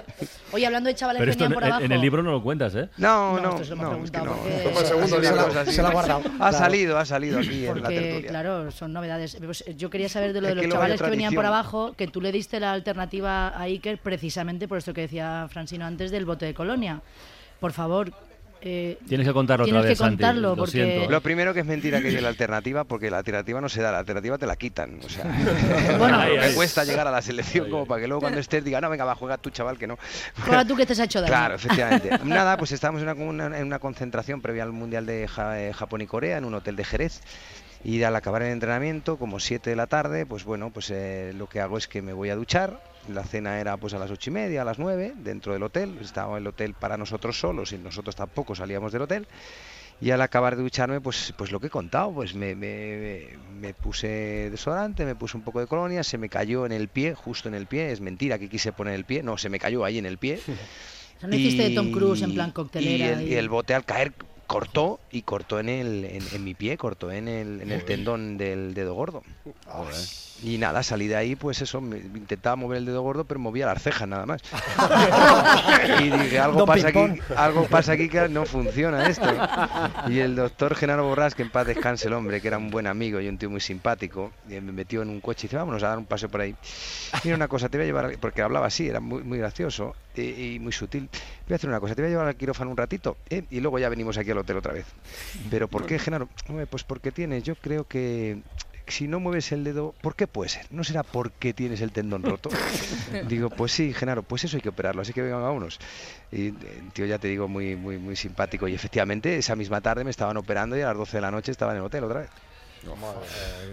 Oye, hablando de chavales Pero que esto venían en, por en- abajo. en el libro no lo cuentas, ¿eh? No, No, no, esto se lo hemos no, es que preguntado no. porque- Toma el segundo Se libro, se ha guardado. Ha Claro. salido, ha salido aquí en la Porque, tertulia. claro, son novedades. Pues, yo quería saber de lo Es de los que luego hay chavales otra que venían por edición. abajo, que tú le diste la alternativa a Iker precisamente por esto que decía Francino antes del bote de Colonia. Por favor. Eh, Tienes que contarlo otra tienes vez, que Santi, contarlo, lo porque siento. Lo primero que es mentira que hay de la alternativa, porque la alternativa no se da, la alternativa te la quitan. O sea, Bueno. me Ay, ay. cuesta llegar a la selección como para que luego cuando estés diga, no, venga, va, juega tu chaval que no. Juega tú que te has hecho daño. Claro, efectivamente. Nada, pues estábamos en una, una- en una concentración previa al Mundial de Ja- eh, Japón y Corea en un hotel de Jerez. Y al acabar el entrenamiento, como 7 de la tarde, pues bueno, pues eh, lo que hago es que me voy a duchar. La cena era pues a las ocho y media, a las 9, dentro del hotel. Estaba el hotel para nosotros solos y nosotros tampoco salíamos del hotel. Y al acabar de ducharme, pues, pues lo que he contado, pues me, me- me puse desodorante, me puse un poco de colonia, se me cayó en el pie, justo en el pie, es mentira que quise poner el pie, no, se me cayó ahí en el pie. O sea, no hiciste de Tom Cruise en plan coctelera. Y el, y- y el bote al caer cortó y cortó en el en, en mi pie, cortó en el, en el tendón del dedo gordo. Y nada, salí de ahí, pues eso, me- intentaba mover el dedo gordo, pero movía las cejas nada más. y dije, algo Don pasa aquí, algo pasa aquí que no funciona esto. Y el doctor Genaro Borrás, que en paz descanse el hombre, que era un buen amigo y un tío muy simpático, y me metió en un coche y dice, vámonos a dar un paseo por ahí. Mira una cosa, te voy a llevar, al-", porque hablaba así, era muy, muy gracioso y, y muy sutil. Voy a hacer una cosa, te voy a llevar al quirófano un ratito ¿eh? y luego ya venimos aquí al hotel otra vez. ¿Pero por qué, Genaro? Pues porque tienes, yo creo que si no mueves el dedo, ¿por qué puede ser? ¿No será porque tienes el tendón roto? Digo, pues sí, Genaro, pues eso hay que operarlo, así que vengan, vámonos. Y eh, el tío, ya te digo, muy, muy, muy simpático. Y efectivamente, esa misma tarde me estaban operando y a las 12 de la noche estaba en el hotel otra vez.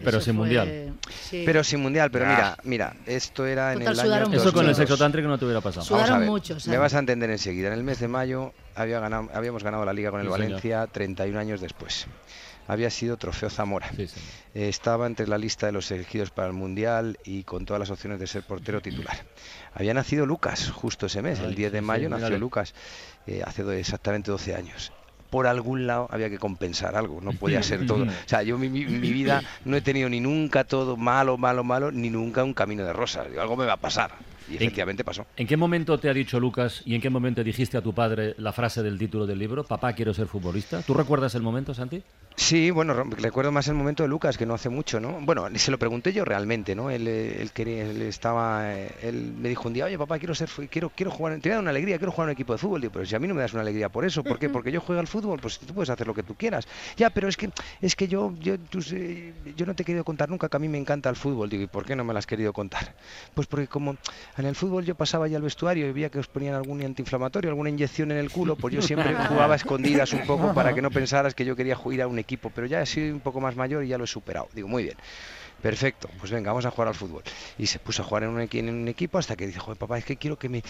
Pero sin fue- mundial. sí. Pero sin mundial, pero mira, mira, esto era en el año. Eso con el 2002. sexo tántrico no te hubiera pasado. Vamos a Sudaron ver, mucho, Me vas a entender enseguida. En el mes de mayo había ganado, habíamos ganado la liga con el Sí, señor. Valencia 31 años después. Había sido trofeo Zamora. Eh, estaba entre la lista de los elegidos para el Mundial y con todas las opciones de ser portero titular. Había nacido Lucas justo ese mes, el Ay, 10 de mayo nació mírale. Lucas, eh, hace exactamente 12 años. Por algún lado había que compensar algo, no podía ser todo. O sea, yo mi, mi- mi vida no he tenido ni nunca todo malo, malo, malo, ni nunca un camino de rosas. Digo, algo me va a pasar. Y efectivamente pasó. ¿En qué momento te ha dicho Lucas y en qué momento dijiste a tu padre la frase del título del libro, papá quiero ser futbolista? ¿Tú recuerdas el momento, Santi? Sí, bueno, re- recuerdo más el momento de Lucas, que no hace mucho, ¿no? Bueno, se lo pregunté yo realmente, ¿no? Él, él quería, él estaba, eh, él me dijo un día, oye papá, quiero ser, quiero, quiero jugar, te voy a dar una alegría, quiero jugar en un equipo de fútbol. Digo, pero si a mí no me das una alegría por eso, ¿por qué? Porque yo juego al fútbol, pues tú puedes hacer lo que tú quieras. Ya, pero es que, es que yo, yo, tú yo no te he querido contar nunca que a mí me encanta el fútbol. Digo, ¿y por qué no me lo has querido contar? Pues porque como en el fútbol yo pasaba ya al vestuario y veía que os ponían algún antiinflamatorio, alguna inyección en el culo, pues yo siempre jugaba a escondidas un poco para que no pensaras que yo quería ir a un equipo, pero ya he sido un poco más mayor y ya lo he superado. Digo, muy bien. Perfecto, pues venga, vamos a jugar al fútbol. Y se puso a jugar en un, equi- en un equipo hasta que dijo, "Joder, papá, es que quiero que me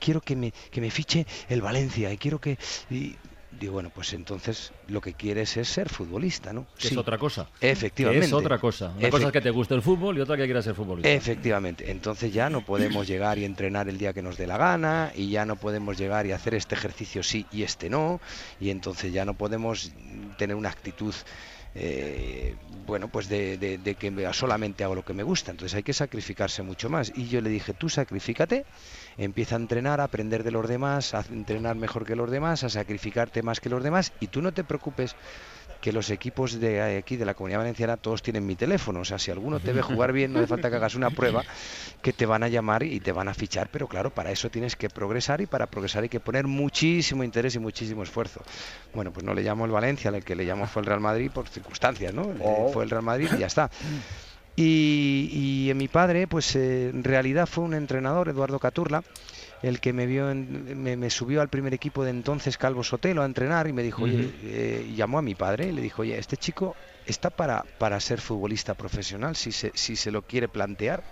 quiero que me, que me fiche el Valencia y quiero que y digo, bueno, pues entonces lo que quieres es ser futbolista, ¿no? Que Sí. es otra cosa. Efectivamente. Que es otra cosa. Una cosa es que te guste el fútbol y otra que quieras ser futbolista. Efectivamente, entonces ya no podemos llegar y entrenar el día que nos dé la gana y ya no podemos llegar y hacer este ejercicio sí y este no y entonces ya no podemos tener una actitud eh, bueno pues de, de- de que me- solamente hago lo que me gusta. Entonces hay que sacrificarse mucho más. Y yo le dije tú sacrifícate empieza a entrenar a aprender de los demás a entrenar mejor que los demás a sacrificarte más que los demás y tú no te preocupes que los equipos de aquí de la Comunidad Valenciana todos tienen mi teléfono, o sea, si alguno te ve jugar bien, no hace falta que hagas una prueba, que te van a llamar y te van a fichar, pero claro, para eso tienes que progresar y para progresar hay que poner muchísimo interés y muchísimo esfuerzo. Bueno, pues no le llamo el Valencia, el que le llamo fue el Real Madrid por circunstancias, ¿no? Le- Fue el Real Madrid y ya está. Y, y mi padre, pues eh, en realidad fue un entrenador, Eduardo Caturla, el que me vio, en- me, me subió al primer equipo de entonces Calvo Sotelo a entrenar y me dijo, oye, eh, llamó a mi padre y le dijo, oye, este chico está para, para ser futbolista profesional si se, si se lo quiere plantear.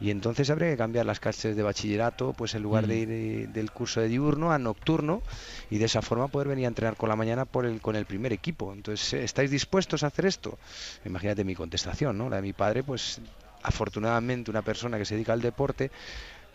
Y entonces habría que cambiar las clases de bachillerato, pues en lugar de ir eh, del curso de diurno a nocturno y de esa forma poder venir a entrenar con la mañana por el, con el primer equipo. Entonces, eh, ¿estáis dispuestos a hacer esto? Imagínate mi contestación, ¿no? La de mi padre, pues afortunadamente una persona que se dedica al deporte,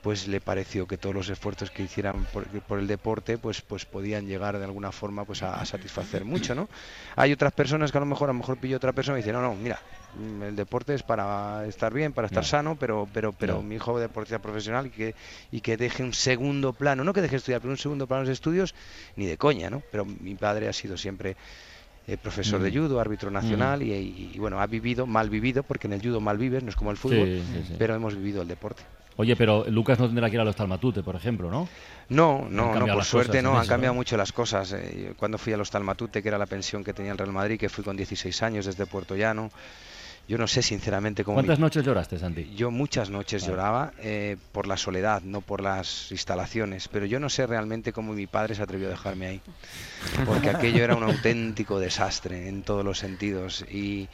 pues le pareció que todos los esfuerzos que hicieran por, por el deporte pues pues podían llegar de alguna forma pues a, a satisfacer mucho no hay otras personas que a lo mejor a lo mejor pillo otra persona y dice no no mira mm, el deporte es para estar bien para estar sano pero pero pero mi hijo deportista profesional y que y que deje un segundo plano no que deje de estudiar pero un segundo plano de estudios ni de coña no pero mi padre ha sido siempre eh, profesor de Mm. judo, árbitro nacional y, y- y, bueno, ha vivido, mal vivido, porque en el judo mal vives, no es como el fútbol, Sí, sí, sí. pero hemos vivido el deporte. Oye, pero Lucas no tendrá que ir a los Talmatute, por ejemplo, ¿no? No, no, no, por suerte no, han eso, cambiado ¿no? mucho las cosas. eh, Cuando fui a los Talmatute, que era la pensión que tenía el Real Madrid, que fui con 16 años desde Puerto Llano, yo no sé sinceramente cómo... ¿Cuántas mi- noches lloraste, Santi? Yo muchas noches Vale. lloraba eh, por la soledad, no por las instalaciones, pero yo no sé realmente cómo mi padre se atrevió a dejarme ahí, porque aquello era un auténtico desastre en todos los sentidos y,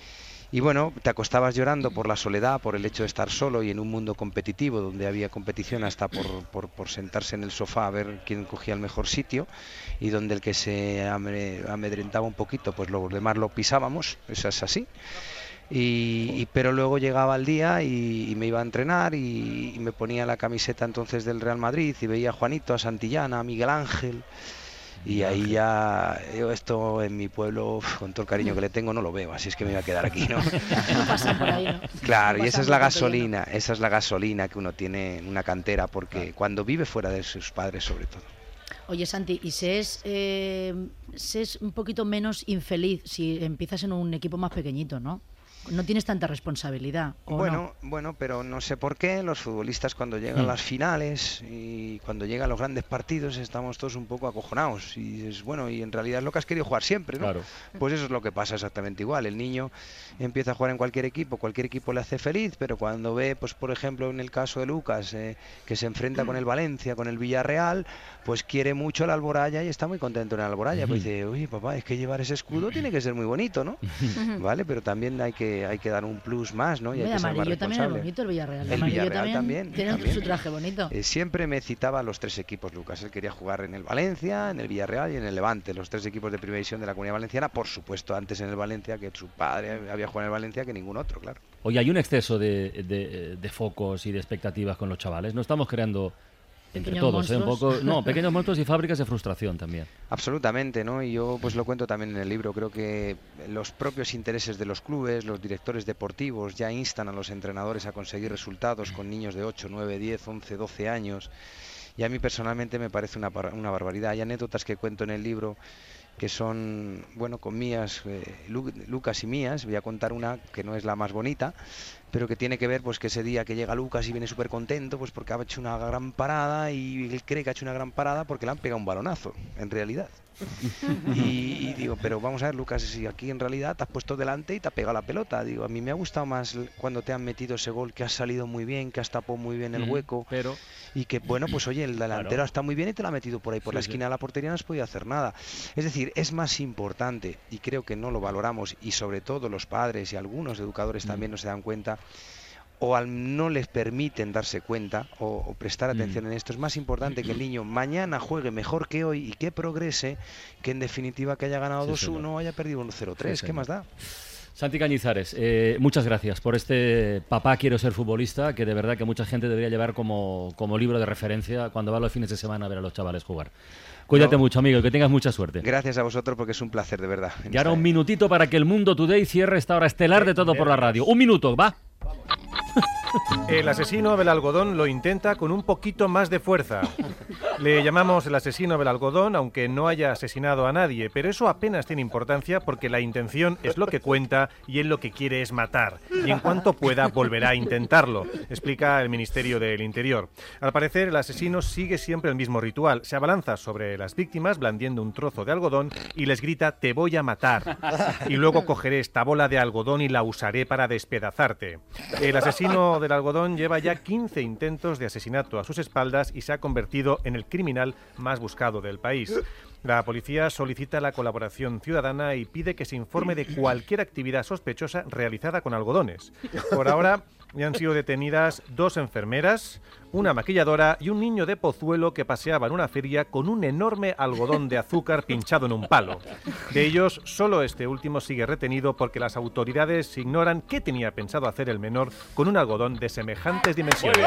y bueno, te acostabas llorando por la soledad, por el hecho de estar solo y en un mundo competitivo donde había competición hasta por, por- por sentarse en el sofá a ver quién cogía el mejor sitio y donde el que se amedrentaba un poquito, pues los demás lo pisábamos, eso es así. Y, y- pero luego llegaba el día y, y me iba a entrenar y, y me ponía la camiseta entonces del Real Madrid y veía a Juanito, a Santillana, a Miguel Ángel. Y ahí ya, yo esto en mi pueblo, con todo el cariño que le tengo, no lo veo, así es que me voy a quedar aquí, ¿no? pasa por ahí, ¿no? Claro, No y esa es la gasolina, esa es la gasolina que uno tiene en una cantera, porque cuando vive fuera de sus padres sobre todo. Oye, Santi, ¿y se es, eh, se es un poquito menos infeliz si empiezas en un equipo más pequeñito, no? No tienes tanta responsabilidad. ¿o Bueno, bueno, pero no sé por qué los futbolistas cuando llegan las finales y cuando llegan los grandes partidos estamos todos un poco acojonados y es bueno y en realidad es lo que has querido jugar siempre, ¿no? Claro. Pues eso es lo que pasa exactamente igual. El niño empieza a jugar en cualquier equipo, cualquier equipo le hace feliz, pero cuando ve, pues por ejemplo en el caso de Lucas, eh, que se enfrenta con el Valencia, con el Villarreal, pues quiere mucho el Alboraya y está muy contento en el Alboraya. Pues dice, uy papá, es que llevar ese escudo tiene que ser muy bonito, ¿no? ¿Vale? Pero también hay que, hay que dar un plus más, ¿no? Y hay que ser más también es responsable. bonito el Villarreal. El amarillo Villarreal también, también, tiene también. su traje bonito. Eh, siempre me citaba a los tres equipos, Lucas. Él quería jugar en el Valencia, en el Villarreal y en el Levante, los tres equipos de primera división de la Comunidad Valenciana. Por supuesto, antes en el Valencia, que su padre había jugado en el Valencia que ningún otro, claro. Oye, hay un exceso de, de- de focos y de expectativas con los chavales. No estamos creando entre Pequeños todos, ¿eh? un poco, no, pequeños monstruos y fábricas de frustración también. Absolutamente, ¿no? Y yo pues lo cuento también en el libro. Creo que los propios intereses de los clubes, los directores deportivos ya instan a los entrenadores a conseguir resultados con niños de 8, 9, 10, 11, 12 años. Y a mí personalmente me parece una, bar- una barbaridad. Hay anécdotas que cuento en el libro que son, bueno, con mías, eh, Lu- Lucas y mías. Voy a contar una que no es la más bonita, pero que tiene que ver pues que ese día que llega Lucas y viene súper contento, pues porque ha hecho una gran parada y él cree que ha hecho una gran parada porque le han pegado un balonazo, en realidad. Y, y digo, pero vamos a ver, Lucas, si aquí en realidad te has puesto delante y te ha pegado la pelota. Digo, a mí me ha gustado más cuando te han metido ese gol, que has salido muy bien, que has tapado muy bien el hueco. pero- Y que, bueno, pues oye, el delantero Claro. está muy bien y te la ha metido por ahí, por Sí, la sí. esquina de la portería, no has podido hacer nada. Es decir, es más importante, y creo que no lo valoramos, y sobre todo los padres y algunos educadores también no se dan cuenta, o al no les permiten darse cuenta o, o prestar atención en esto. Es más importante que el niño mañana juegue mejor que hoy y que progrese, que en definitiva que haya ganado Sí, 2-1 señor. o haya perdido 1-0-3. Sí, ¿Qué señor. más da? Santi Cañizares, eh, muchas gracias por este Papá quiero ser futbolista, que de verdad que mucha gente debería llevar como, como libro de referencia cuando va los fines de semana a ver a los chavales jugar. Cuídate No. mucho, amigo, y que tengas mucha suerte. Gracias a vosotros porque es un placer, de verdad. Y ahora un minutito para que el Mundo Today cierre esta hora estelar de todo por la radio. Un minuto, va. El asesino del algodón lo intenta con un poquito más de fuerza. Le llamamos el asesino del algodón, aunque no haya asesinado a nadie, pero eso apenas tiene importancia porque la intención es lo que cuenta y él lo que quiere es matar. Y en cuanto pueda, volverá a intentarlo, explica el Ministerio del Interior. Al parecer, el asesino sigue siempre el mismo ritual. Se abalanza sobre las víctimas blandiendo un trozo de algodón y les grita, te voy a matar. Y luego cogeré esta bola de algodón y la usaré para despedazarte. El asesino del algodón lleva ya 15 intentos de asesinato a sus espaldas y se ha convertido en el criminal más buscado del país. La policía solicita la colaboración ciudadana y pide que se informe de cualquier actividad sospechosa realizada con algodones. Por ahora ya han sido detenidas dos enfermeras, una maquilladora y un niño de Pozuelo que paseaba en una feria con un enorme algodón de azúcar pinchado en un palo. De ellos, solo este último sigue retenido porque las autoridades ignoran qué tenía pensado hacer el menor con un algodón de semejantes dimensiones.